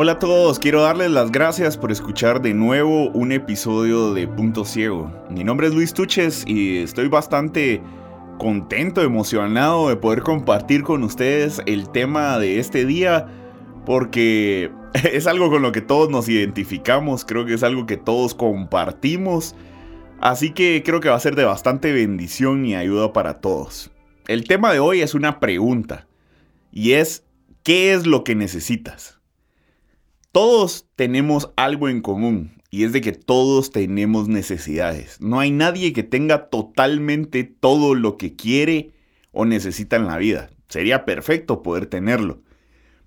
Hola a todos, quiero darles las gracias por escuchar de nuevo un episodio de Punto Ciego. Mi nombre es Luis Tuches y estoy bastante contento, emocionado de poder compartir con ustedes el tema de este día porque es algo con lo que todos nos identificamos, creo que es algo que todos compartimos, así que creo que va a ser de bastante bendición y ayuda para todos. El tema de hoy es una pregunta y es ¿qué es lo que necesitas? Todos tenemos algo en común y es de que todos tenemos necesidades. No hay nadie que tenga totalmente todo lo que quiere o necesita en la vida. Sería perfecto poder tenerlo.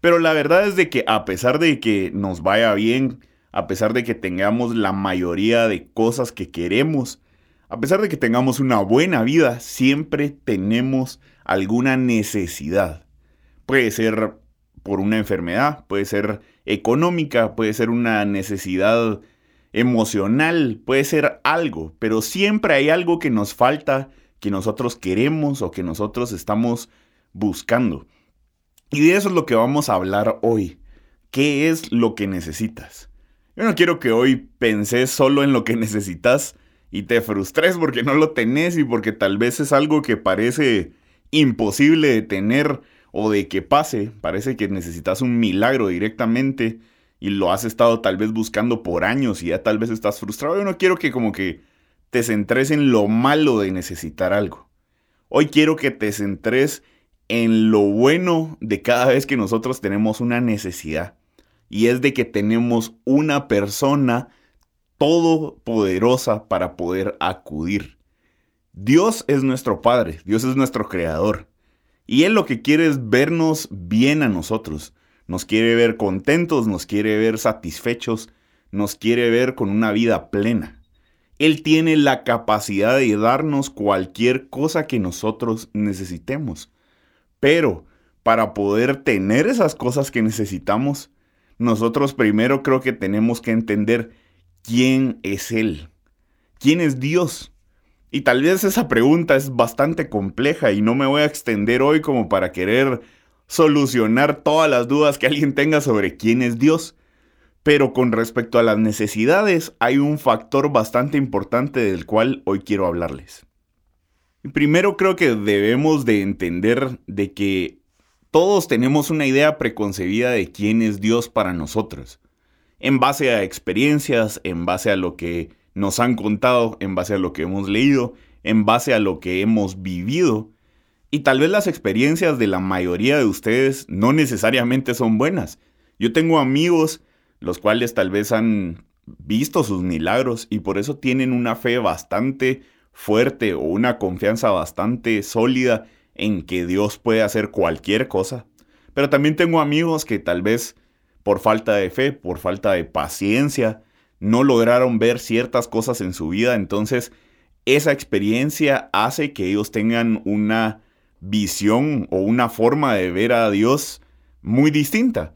Pero la verdad es de que a pesar de que nos vaya bien, a pesar de que tengamos la mayoría de cosas que queremos, a pesar de que tengamos una buena vida, siempre tenemos alguna necesidad. Puede ser por una enfermedad, puede ser económica, puede ser una necesidad emocional, puede ser algo, pero siempre hay algo que nos falta, que nosotros queremos o que nosotros estamos buscando. Y de eso es lo que vamos a hablar hoy. ¿Qué es lo que necesitas? Yo no quiero que hoy penses solo en lo que necesitas y te frustres porque no lo tenés y porque tal vez es algo que parece imposible de tener o de que pase. Parece que necesitas un milagro directamente y lo has estado tal vez buscando por años y ya tal vez estás frustrado. Yo no quiero que como que te centres en lo malo de necesitar algo. Hoy quiero que te centres en lo bueno de cada vez que nosotros tenemos una necesidad. Y es de que tenemos una persona todopoderosa para poder acudir. Dios es nuestro Padre, Dios es nuestro Creador. Y Él lo que quiere es vernos bien a nosotros. Nos quiere ver contentos, nos quiere ver satisfechos, nos quiere ver con una vida plena. Él tiene la capacidad de darnos cualquier cosa que nosotros necesitemos. Pero para poder tener esas cosas que necesitamos, nosotros primero creo que tenemos que entender quién es Él. ¿Quién es Dios? Y tal vez esa pregunta es bastante compleja y no me voy a extender hoy como para querer solucionar todas las dudas que alguien tenga sobre quién es Dios. Pero con respecto a las necesidades hay un factor bastante importante del cual hoy quiero hablarles. Primero creo que debemos de entender de que todos tenemos una idea preconcebida de quién es Dios para nosotros. En base a experiencias, en base a lo que nos han contado, en base a lo que hemos leído, en base a lo que hemos vivido. Y tal vez las experiencias de la mayoría de ustedes no necesariamente son buenas. Yo tengo amigos los cuales tal vez han visto sus milagros y por eso tienen una fe bastante fuerte o una confianza bastante sólida en que Dios puede hacer cualquier cosa. Pero también tengo amigos que tal vez por falta de fe, por falta de paciencia, no lograron ver ciertas cosas en su vida, entonces esa experiencia hace que ellos tengan una visión o una forma de ver a Dios muy distinta.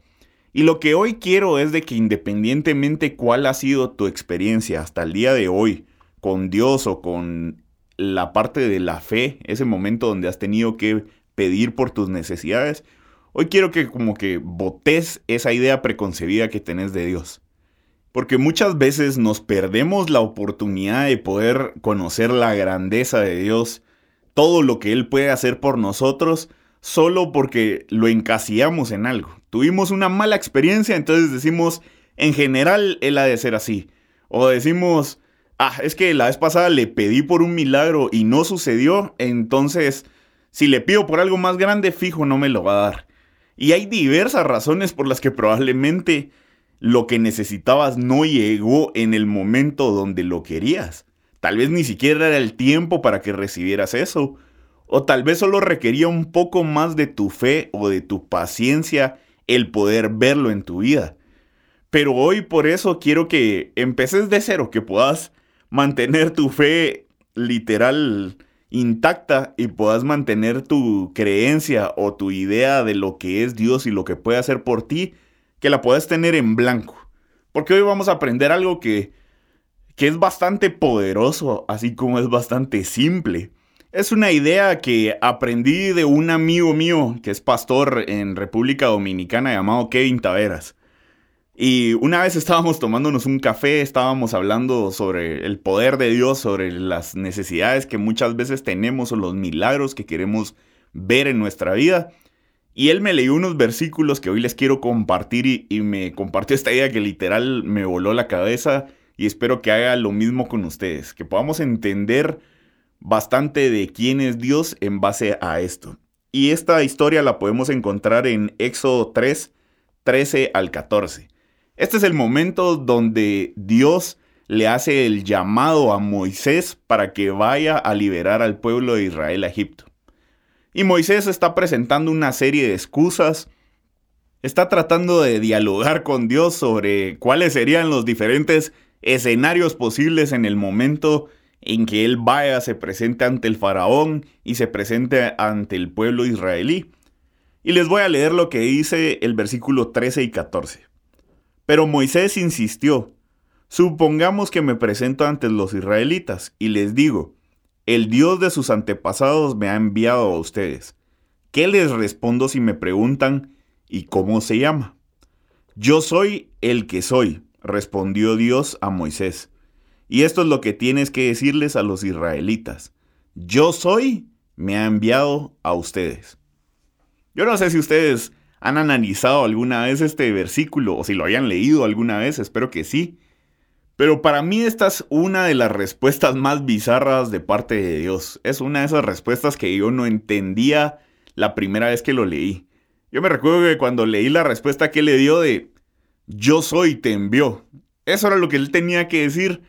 Y lo que hoy quiero es de que independientemente cuál ha sido tu experiencia hasta el día de hoy con Dios o con la parte de la fe, ese momento donde has tenido que pedir por tus necesidades, hoy quiero que como que botes esa idea preconcebida que tenés de Dios. Porque muchas veces nos perdemos la oportunidad de poder conocer la grandeza de Dios, todo lo que Él puede hacer por nosotros, solo porque lo encasillamos en algo. Tuvimos una mala experiencia, entonces decimos, en general, él ha de ser así. O decimos, ah, es que la vez pasada le pedí por un milagro y no sucedió, entonces, si le pido por algo más grande, fijo, no me lo va a dar. Y hay diversas razones por las que probablemente lo que necesitabas no llegó en el momento donde lo querías. Tal vez ni siquiera era el tiempo para que recibieras eso. O tal vez solo requería un poco más de tu fe o de tu paciencia el poder verlo en tu vida. Pero hoy por eso quiero que empeces de cero, que puedas mantener tu fe literal intacta y puedas mantener tu creencia o tu idea de lo que es Dios y lo que puede hacer por ti, que la puedas tener en blanco. Porque hoy vamos a aprender algo que, que es bastante poderoso, así como es bastante simple. Es una idea que aprendí de un amigo mío que es pastor en República Dominicana llamado Kevin Taveras. Y una vez estábamos tomándonos un café, estábamos hablando sobre el poder de Dios, sobre las necesidades que muchas veces tenemos o los milagros que queremos ver en nuestra vida. Y él me leyó unos versículos que hoy les quiero compartir y, me compartió esta idea que literal me voló la cabeza y espero que haga lo mismo con ustedes, que podamos entender bastante de quién es Dios en base a esto. Y esta historia la podemos encontrar en Éxodo 3, 13 al 14. Este es el momento donde Dios le hace el llamado a Moisés para que vaya a liberar al pueblo de Israel a Egipto. Y Moisés está presentando una serie de excusas, está tratando de dialogar con Dios sobre cuáles serían los diferentes escenarios posibles en el momento en que él vaya, se presente ante el faraón y se presente ante el pueblo israelí. Y les voy a leer lo que dice el versículo 13 y 14. Pero Moisés insistió, supongamos que me presento ante los israelitas y les digo, el Dios de sus antepasados me ha enviado a ustedes. ¿Qué les respondo si me preguntan, ¿y cómo se llama? Yo soy el que soy, respondió Dios a Moisés. Y esto es lo que tienes que decirles a los israelitas. Yo soy, me ha enviado a ustedes. Yo no sé si ustedes han analizado alguna vez este versículo o si lo hayan leído alguna vez, espero que sí. Pero para mí esta es una de las respuestas más bizarras de parte de Dios. Es una de esas respuestas que yo no entendía la primera vez que lo leí. Yo me recuerdo que cuando leí la respuesta que le dio de yo soy te envió. Eso era lo que él tenía que decir.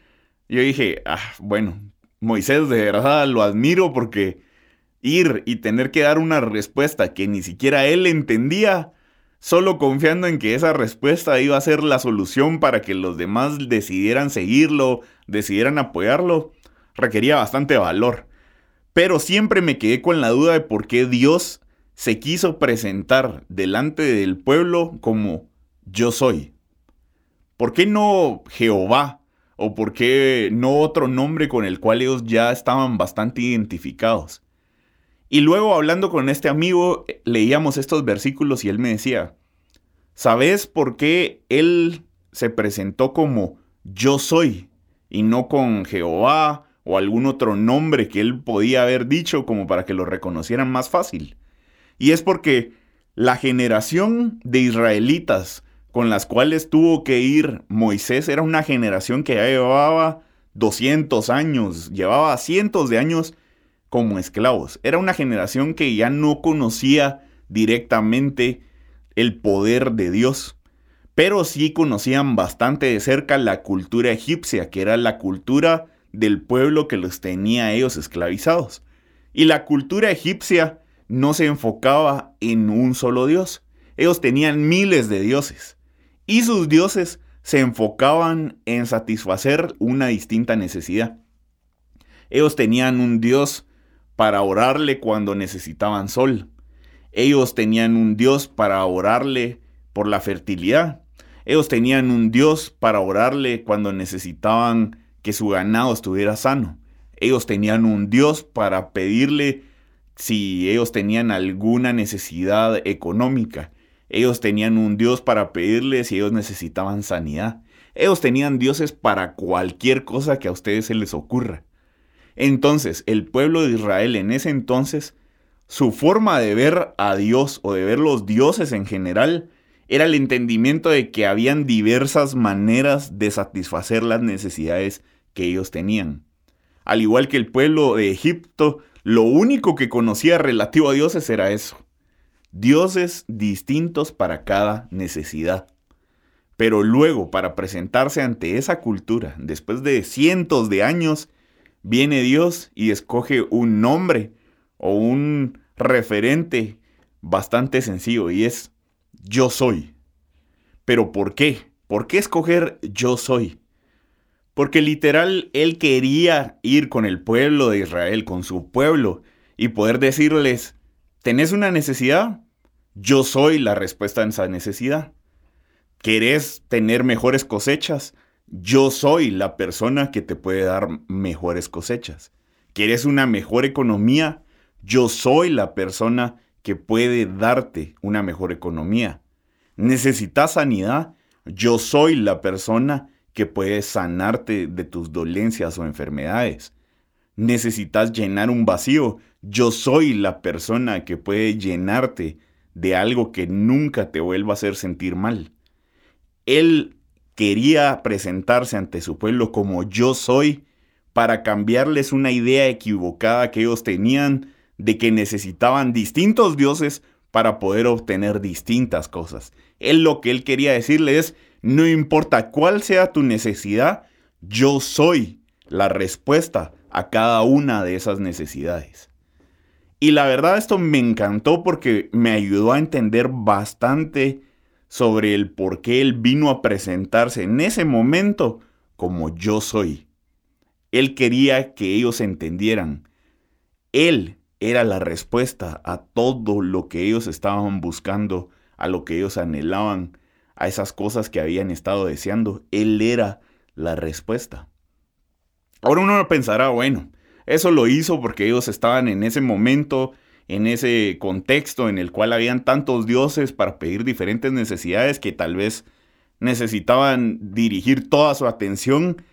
Yo dije, ah, bueno, Moisés de verdad lo admiro porque ir y tener que dar una respuesta que ni siquiera él entendía, solo confiando en que esa respuesta iba a ser la solución para que los demás decidieran seguirlo, decidieran apoyarlo, requería bastante valor. Pero siempre me quedé con la duda de por qué Dios se quiso presentar delante del pueblo como yo soy. ¿Por qué no Jehová? ¿O por qué no otro nombre con el cual ellos ya estaban bastante identificados? Y luego hablando con este amigo, leíamos estos versículos y él me decía, ¿sabes por qué él se presentó como yo soy y no con Jehová o algún otro nombre que él podía haber dicho como para que lo reconocieran más fácil? Y es porque la generación de israelitas con las cuales tuvo que ir Moisés era una generación que ya llevaba 200 años, llevaba cientos de años como esclavos. Era una generación que ya no conocía directamente el poder de Dios, pero sí conocían bastante de cerca la cultura egipcia, que era la cultura del pueblo que los tenía ellos esclavizados. Y la cultura egipcia no se enfocaba en un solo dios. Ellos tenían miles de dioses. Y sus dioses se enfocaban en satisfacer una distinta necesidad. Ellos tenían un dios para orarle cuando necesitaban sol. Ellos tenían un Dios para orarle por la fertilidad. Ellos tenían un Dios para orarle cuando necesitaban que su ganado estuviera sano. Ellos tenían un Dios para pedirle si ellos tenían alguna necesidad económica. Ellos tenían un Dios para pedirle si ellos necesitaban sanidad. Ellos tenían dioses para cualquier cosa que a ustedes se les ocurra. Entonces, el pueblo de Israel en ese entonces su forma de ver a Dios o de ver los dioses en general era el entendimiento de que habían diversas maneras de satisfacer las necesidades que ellos tenían. Al igual que el pueblo de Egipto, lo único que conocía relativo a dioses era eso. Dioses distintos para cada necesidad. Pero luego, para presentarse ante esa cultura, después de cientos de años, viene Dios y escoge un nombre o un referente bastante sencillo y es yo soy. Pero ¿por qué? ¿Por qué escoger yo soy? Porque literal él quería ir con el pueblo de Israel, con su pueblo, y poder decirles, ¿tenés una necesidad? Yo soy la respuesta a esa necesidad. ¿Querés tener mejores cosechas? Yo soy la persona que te puede dar mejores cosechas. ¿Quieres una mejor economía? Yo soy la persona que puede darte una mejor economía. ¿Necesitas sanidad? Yo soy la persona que puede sanarte de tus dolencias o enfermedades. ¿Necesitas llenar un vacío? Yo soy la persona que puede llenarte de algo que nunca te vuelva a hacer sentir mal. Él quería presentarse ante su pueblo como yo soy para cambiarles una idea equivocada que ellos tenían de que necesitaban distintos dioses para poder obtener distintas cosas. Él lo que él quería decirle es, no importa cuál sea tu necesidad, yo soy la respuesta a cada una de esas necesidades. Y la verdad esto me encantó porque me ayudó a entender bastante sobre el por qué él vino a presentarse en ese momento como yo soy. Él quería que ellos entendieran. Él era la respuesta a todo lo que ellos estaban buscando, a lo que ellos anhelaban, a esas cosas que habían estado deseando. Él era la respuesta. Ahora uno pensará, bueno, eso lo hizo porque ellos estaban en ese momento en ese contexto en el cual habían tantos dioses para pedir diferentes necesidades que tal vez necesitaban dirigir toda su atención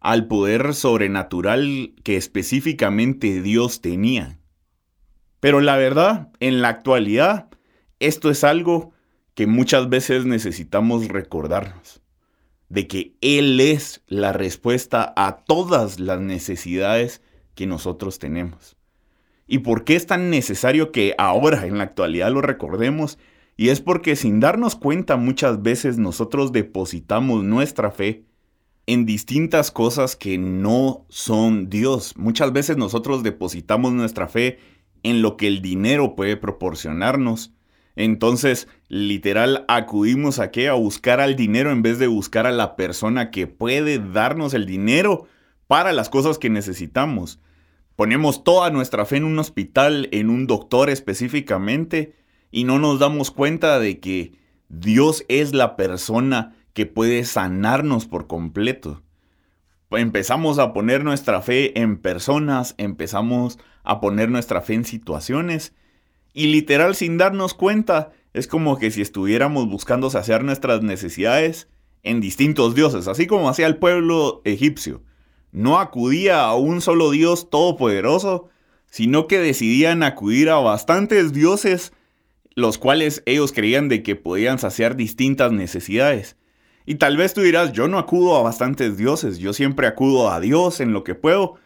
al poder sobrenatural que específicamente Dios tenía. Pero la verdad, en la actualidad, esto es algo que muchas veces necesitamos recordarnos, de que Él es la respuesta a todas las necesidades que nosotros tenemos. ¿Y por qué es tan necesario que ahora, en la actualidad, lo recordemos? Y es porque sin darnos cuenta muchas veces nosotros depositamos nuestra fe en distintas cosas que no son Dios. Muchas veces nosotros depositamos nuestra fe en lo que el dinero puede proporcionarnos. Entonces, literal, acudimos a qué? A buscar al dinero en vez de buscar a la persona que puede darnos el dinero para las cosas que necesitamos ponemos toda nuestra fe en un hospital, en un doctor específicamente, y no nos damos cuenta de que Dios es la persona que puede sanarnos por completo. Empezamos a poner nuestra fe en personas, empezamos a poner nuestra fe en situaciones, y literal sin darnos cuenta, es como que si estuviéramos buscando saciar nuestras necesidades en distintos dioses, así como hacía el pueblo egipcio no acudía a un solo Dios todopoderoso, sino que decidían acudir a bastantes dioses, los cuales ellos creían de que podían saciar distintas necesidades. Y tal vez tú dirás, yo no acudo a bastantes dioses, yo siempre acudo a Dios en lo que puedo.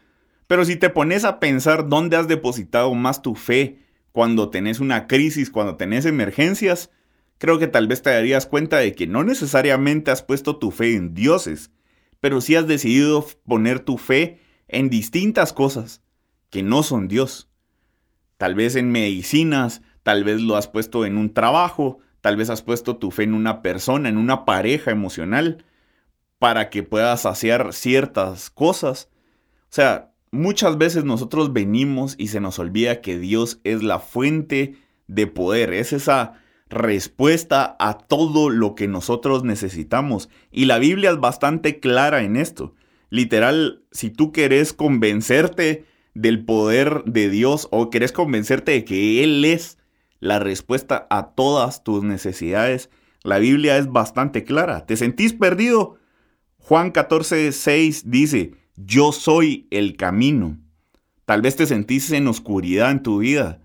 Pero si te pones a pensar dónde has depositado más tu fe cuando tenés una crisis, cuando tenés emergencias, creo que tal vez te darías cuenta de que no necesariamente has puesto tu fe en dioses, pero si has decidido poner tu fe en distintas cosas que no son Dios. Tal vez en medicinas, tal vez lo has puesto en un trabajo, tal vez has puesto tu fe en una persona, en una pareja emocional, para que puedas saciar ciertas cosas. O sea, muchas veces nosotros venimos y se nos olvida que Dios es la fuente de poder, es esa respuesta a todo lo que nosotros necesitamos. Y la Biblia es bastante clara en esto. Literal, si tú querés convencerte del poder de Dios o querés convencerte de que Él es la respuesta a todas tus necesidades, la Biblia es bastante clara. ¿Te sentís perdido? Juan 14, 6 dice, yo soy el camino. Tal vez te sentís en oscuridad en tu vida.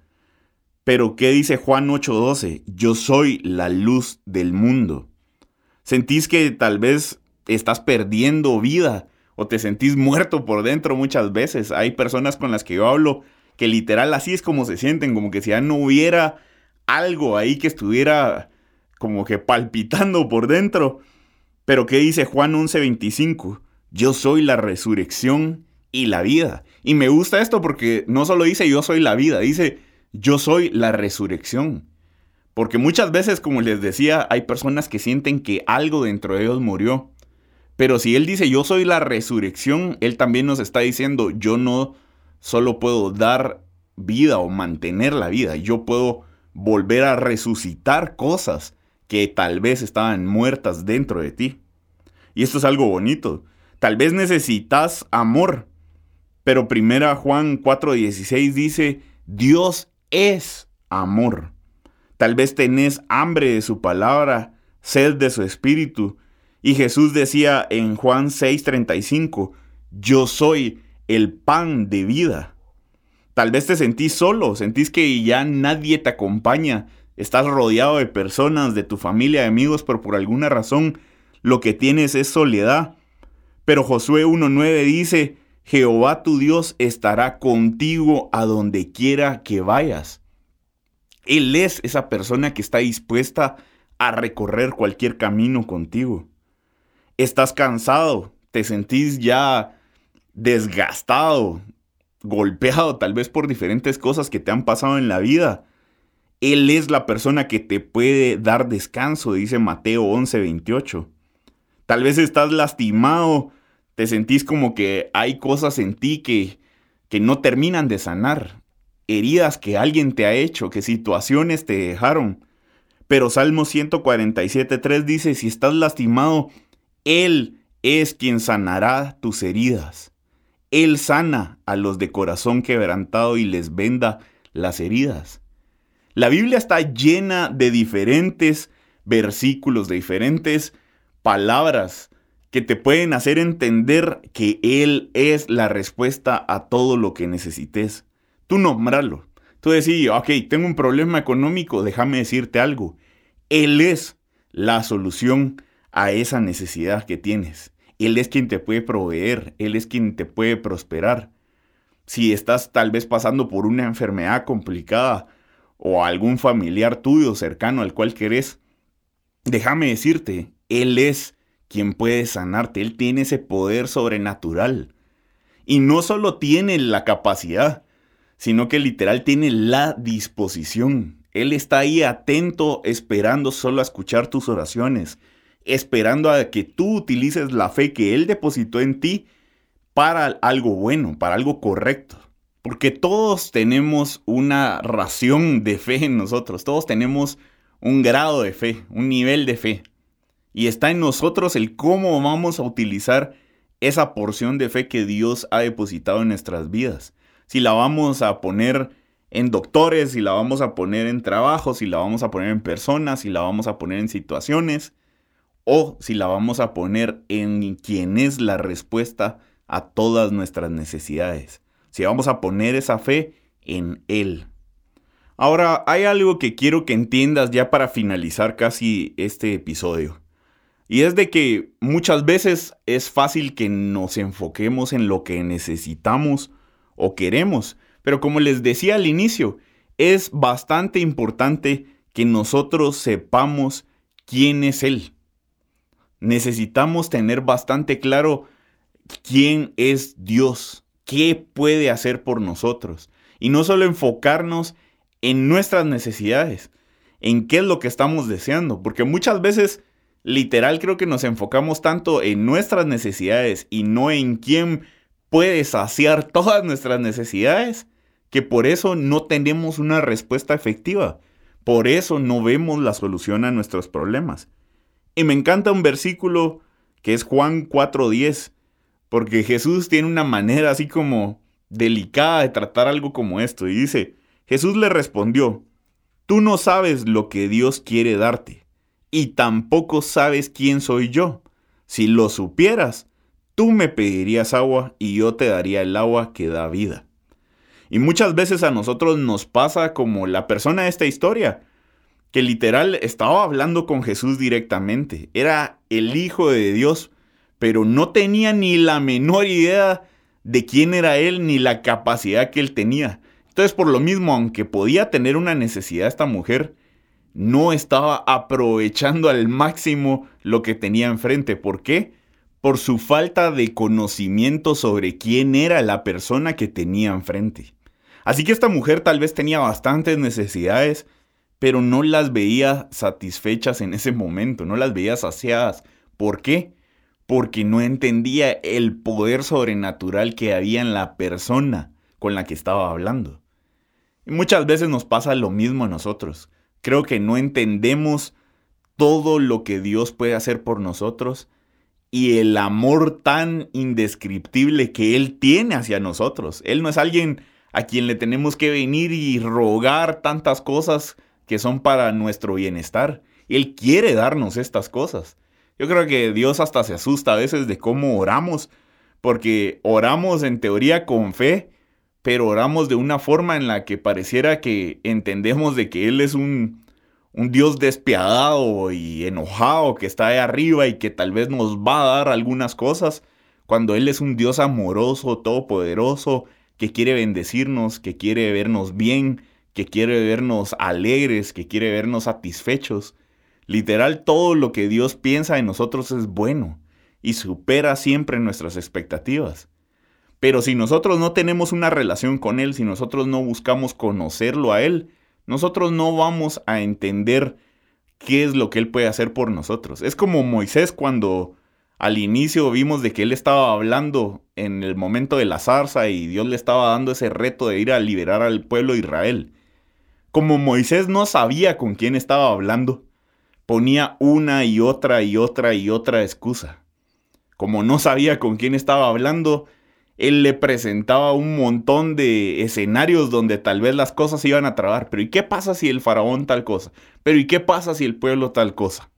Pero ¿qué dice Juan 8:12? Yo soy la luz del mundo. ¿Sentís que tal vez estás perdiendo vida o te sentís muerto por dentro muchas veces? Hay personas con las que yo hablo que literal así es como se sienten, como que si ya no hubiera algo ahí que estuviera como que palpitando por dentro. Pero ¿qué dice Juan 11:25? Yo soy la resurrección y la vida. Y me gusta esto porque no solo dice yo soy la vida, dice yo soy la resurrección. Porque muchas veces, como les decía, hay personas que sienten que algo dentro de ellos murió. Pero si Él dice yo soy la resurrección, Él también nos está diciendo yo no solo puedo dar vida o mantener la vida, yo puedo volver a resucitar cosas que tal vez estaban muertas dentro de ti. Y esto es algo bonito. Tal vez necesitas amor, pero primera Juan 4:16 dice, Dios es amor. Tal vez tenés hambre de su palabra, sed de su espíritu. Y Jesús decía en Juan 6:35, yo soy el pan de vida. Tal vez te sentís solo, sentís que ya nadie te acompaña, estás rodeado de personas, de tu familia, de amigos, pero por alguna razón lo que tienes es soledad. Pero Josué 1.9 dice, Jehová tu Dios estará contigo a donde quiera que vayas. Él es esa persona que está dispuesta a recorrer cualquier camino contigo. Estás cansado, te sentís ya desgastado, golpeado tal vez por diferentes cosas que te han pasado en la vida. Él es la persona que te puede dar descanso, dice Mateo 11:28. Tal vez estás lastimado, te sentís como que hay cosas en ti que, que no terminan de sanar, heridas que alguien te ha hecho, que situaciones te dejaron. Pero Salmo 147.3 dice, si estás lastimado, Él es quien sanará tus heridas. Él sana a los de corazón quebrantado y les venda las heridas. La Biblia está llena de diferentes versículos, de diferentes palabras que te pueden hacer entender que Él es la respuesta a todo lo que necesites. Tú nombralo. Tú decís, ok, tengo un problema económico, déjame decirte algo. Él es la solución a esa necesidad que tienes. Él es quien te puede proveer, Él es quien te puede prosperar. Si estás tal vez pasando por una enfermedad complicada o algún familiar tuyo cercano al cual querés, déjame decirte, Él es quien puede sanarte, Él tiene ese poder sobrenatural. Y no solo tiene la capacidad, sino que literal tiene la disposición. Él está ahí atento, esperando solo a escuchar tus oraciones, esperando a que tú utilices la fe que Él depositó en ti para algo bueno, para algo correcto. Porque todos tenemos una ración de fe en nosotros, todos tenemos un grado de fe, un nivel de fe. Y está en nosotros el cómo vamos a utilizar esa porción de fe que Dios ha depositado en nuestras vidas si la vamos a poner en doctores, si la vamos a poner en trabajo, si la vamos a poner en personas, si la vamos a poner en situaciones, o si la vamos a poner en quien es la respuesta a todas nuestras necesidades. Si vamos a poner esa fe en Él. Ahora, hay algo que quiero que entiendas ya para finalizar casi este episodio. Y es de que muchas veces es fácil que nos enfoquemos en lo que necesitamos o queremos. Pero como les decía al inicio, es bastante importante que nosotros sepamos quién es Él. Necesitamos tener bastante claro quién es Dios, qué puede hacer por nosotros. Y no solo enfocarnos en nuestras necesidades, en qué es lo que estamos deseando, porque muchas veces literal creo que nos enfocamos tanto en nuestras necesidades y no en quién puede saciar todas nuestras necesidades, que por eso no tenemos una respuesta efectiva. Por eso no vemos la solución a nuestros problemas. Y me encanta un versículo que es Juan 4:10, porque Jesús tiene una manera así como delicada de tratar algo como esto. Y dice, Jesús le respondió, tú no sabes lo que Dios quiere darte, y tampoco sabes quién soy yo. Si lo supieras, Tú me pedirías agua y yo te daría el agua que da vida. Y muchas veces a nosotros nos pasa como la persona de esta historia, que literal estaba hablando con Jesús directamente. Era el Hijo de Dios, pero no tenía ni la menor idea de quién era Él ni la capacidad que Él tenía. Entonces, por lo mismo, aunque podía tener una necesidad esta mujer, no estaba aprovechando al máximo lo que tenía enfrente. ¿Por qué? Por su falta de conocimiento sobre quién era la persona que tenía enfrente. Así que esta mujer tal vez tenía bastantes necesidades, pero no las veía satisfechas en ese momento, no las veía saciadas. ¿Por qué? Porque no entendía el poder sobrenatural que había en la persona con la que estaba hablando. Y muchas veces nos pasa lo mismo a nosotros. Creo que no entendemos todo lo que Dios puede hacer por nosotros y el amor tan indescriptible que Él tiene hacia nosotros. Él no es alguien a quien le tenemos que venir y rogar tantas cosas que son para nuestro bienestar. Él quiere darnos estas cosas. Yo creo que Dios hasta se asusta a veces de cómo oramos, porque oramos en teoría con fe, pero oramos de una forma en la que pareciera que entendemos de que Él es un, un Dios despiadado y enojado que está ahí arriba y que tal vez nos va a dar algunas cosas, cuando Él es un Dios amoroso, todopoderoso, que quiere bendecirnos, que quiere vernos bien, que quiere vernos alegres, que quiere vernos satisfechos. Literal, todo lo que Dios piensa de nosotros es bueno y supera siempre nuestras expectativas. Pero si nosotros no tenemos una relación con Él, si nosotros no buscamos conocerlo a Él, nosotros no vamos a entender qué es lo que Él puede hacer por nosotros. Es como Moisés cuando al inicio vimos de que Él estaba hablando en el momento de la zarza y Dios le estaba dando ese reto de ir a liberar al pueblo de Israel. Como Moisés no sabía con quién estaba hablando, ponía una y otra y otra y otra excusa. Como no sabía con quién estaba hablando, él le presentaba un montón de escenarios donde tal vez las cosas iban a trabar. Pero ¿y qué pasa si el faraón tal cosa? Pero ¿y qué pasa si el pueblo tal cosa?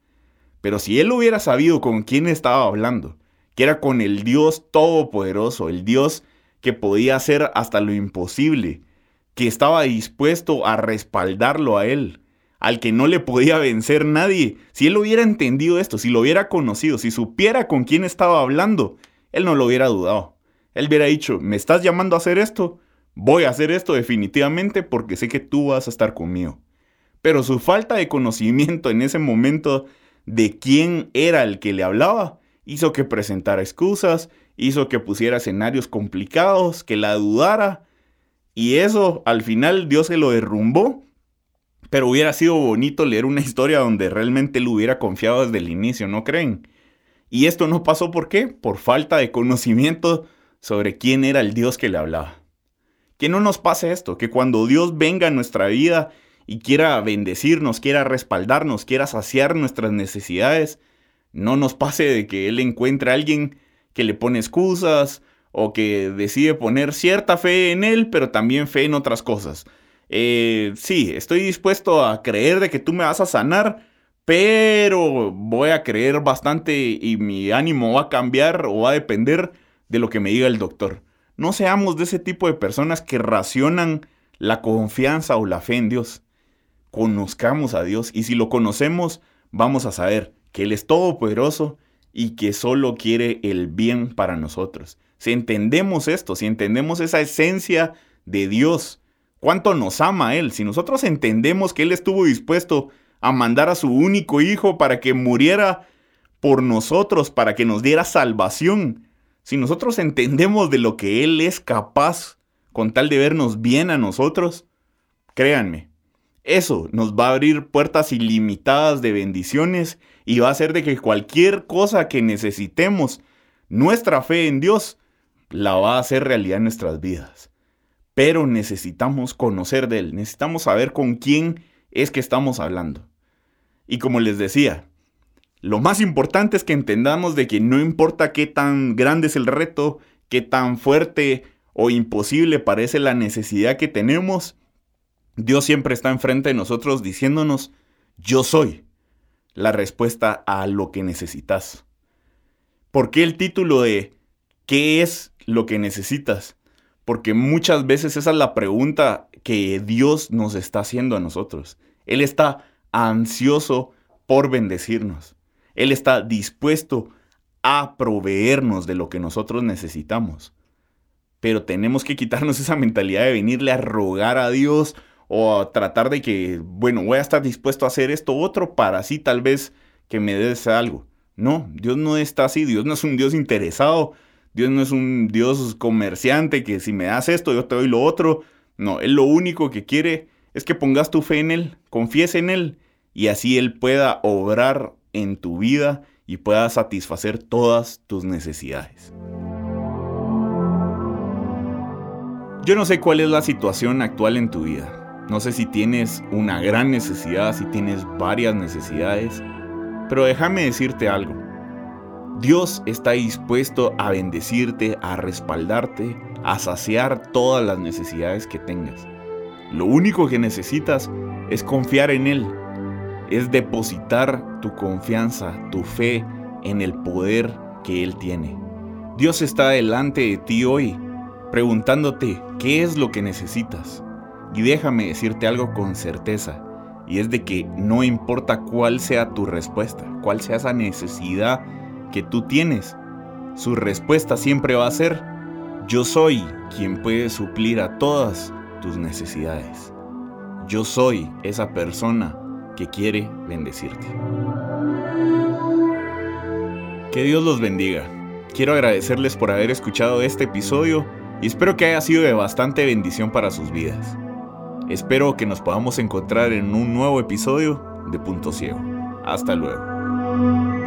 Pero si él hubiera sabido con quién estaba hablando, que era con el Dios todopoderoso, el Dios que podía hacer hasta lo imposible, que estaba dispuesto a respaldarlo a él, al que no le podía vencer nadie. Si él hubiera entendido esto, si lo hubiera conocido, si supiera con quién estaba hablando, él no lo hubiera dudado. Él hubiera dicho, me estás llamando a hacer esto, voy a hacer esto definitivamente porque sé que tú vas a estar conmigo. Pero su falta de conocimiento en ese momento de quién era el que le hablaba hizo que presentara excusas, hizo que pusiera escenarios complicados, que la dudara y eso al final Dios se lo derrumbó. Pero hubiera sido bonito leer una historia donde realmente él hubiera confiado desde el inicio, ¿no creen? Y esto no pasó por qué? Por falta de conocimiento sobre quién era el Dios que le hablaba. Que no nos pase esto, que cuando Dios venga a nuestra vida y quiera bendecirnos, quiera respaldarnos, quiera saciar nuestras necesidades, no nos pase de que Él encuentre a alguien que le pone excusas o que decide poner cierta fe en él, pero también fe en otras cosas. Eh, sí, estoy dispuesto a creer de que tú me vas a sanar, pero voy a creer bastante y mi ánimo va a cambiar o va a depender de lo que me diga el doctor. No seamos de ese tipo de personas que racionan la confianza o la fe en Dios. Conozcamos a Dios y si lo conocemos, vamos a saber que Él es todopoderoso y que solo quiere el bien para nosotros. Si entendemos esto, si entendemos esa esencia de Dios, cuánto nos ama Él, si nosotros entendemos que Él estuvo dispuesto a mandar a su único hijo para que muriera por nosotros, para que nos diera salvación, si nosotros entendemos de lo que Él es capaz con tal de vernos bien a nosotros, créanme, eso nos va a abrir puertas ilimitadas de bendiciones y va a hacer de que cualquier cosa que necesitemos, nuestra fe en Dios, la va a hacer realidad en nuestras vidas. Pero necesitamos conocer de Él, necesitamos saber con quién es que estamos hablando. Y como les decía, lo más importante es que entendamos de que no importa qué tan grande es el reto, qué tan fuerte o imposible parece la necesidad que tenemos, Dios siempre está enfrente de nosotros diciéndonos, yo soy la respuesta a lo que necesitas. ¿Por qué el título de ¿qué es lo que necesitas? Porque muchas veces esa es la pregunta que Dios nos está haciendo a nosotros. Él está ansioso por bendecirnos. Él está dispuesto a proveernos de lo que nosotros necesitamos. Pero tenemos que quitarnos esa mentalidad de venirle a rogar a Dios o a tratar de que, bueno, voy a estar dispuesto a hacer esto otro para así tal vez que me des algo. No, Dios no está así, Dios no es un Dios interesado, Dios no es un Dios comerciante que si me das esto yo te doy lo otro. No, Él lo único que quiere es que pongas tu fe en Él, confíes en Él y así Él pueda obrar en tu vida y pueda satisfacer todas tus necesidades. Yo no sé cuál es la situación actual en tu vida. No sé si tienes una gran necesidad, si tienes varias necesidades, pero déjame decirte algo. Dios está dispuesto a bendecirte, a respaldarte, a saciar todas las necesidades que tengas. Lo único que necesitas es confiar en Él, es depositar tu confianza, tu fe en el poder que Él tiene. Dios está delante de ti hoy, preguntándote qué es lo que necesitas. Y déjame decirte algo con certeza, y es de que no importa cuál sea tu respuesta, cuál sea esa necesidad que tú tienes, su respuesta siempre va a ser, yo soy quien puede suplir a todas tus necesidades. Yo soy esa persona que quiere bendecirte. Que Dios los bendiga. Quiero agradecerles por haber escuchado este episodio y espero que haya sido de bastante bendición para sus vidas. Espero que nos podamos encontrar en un nuevo episodio de Punto Ciego. Hasta luego.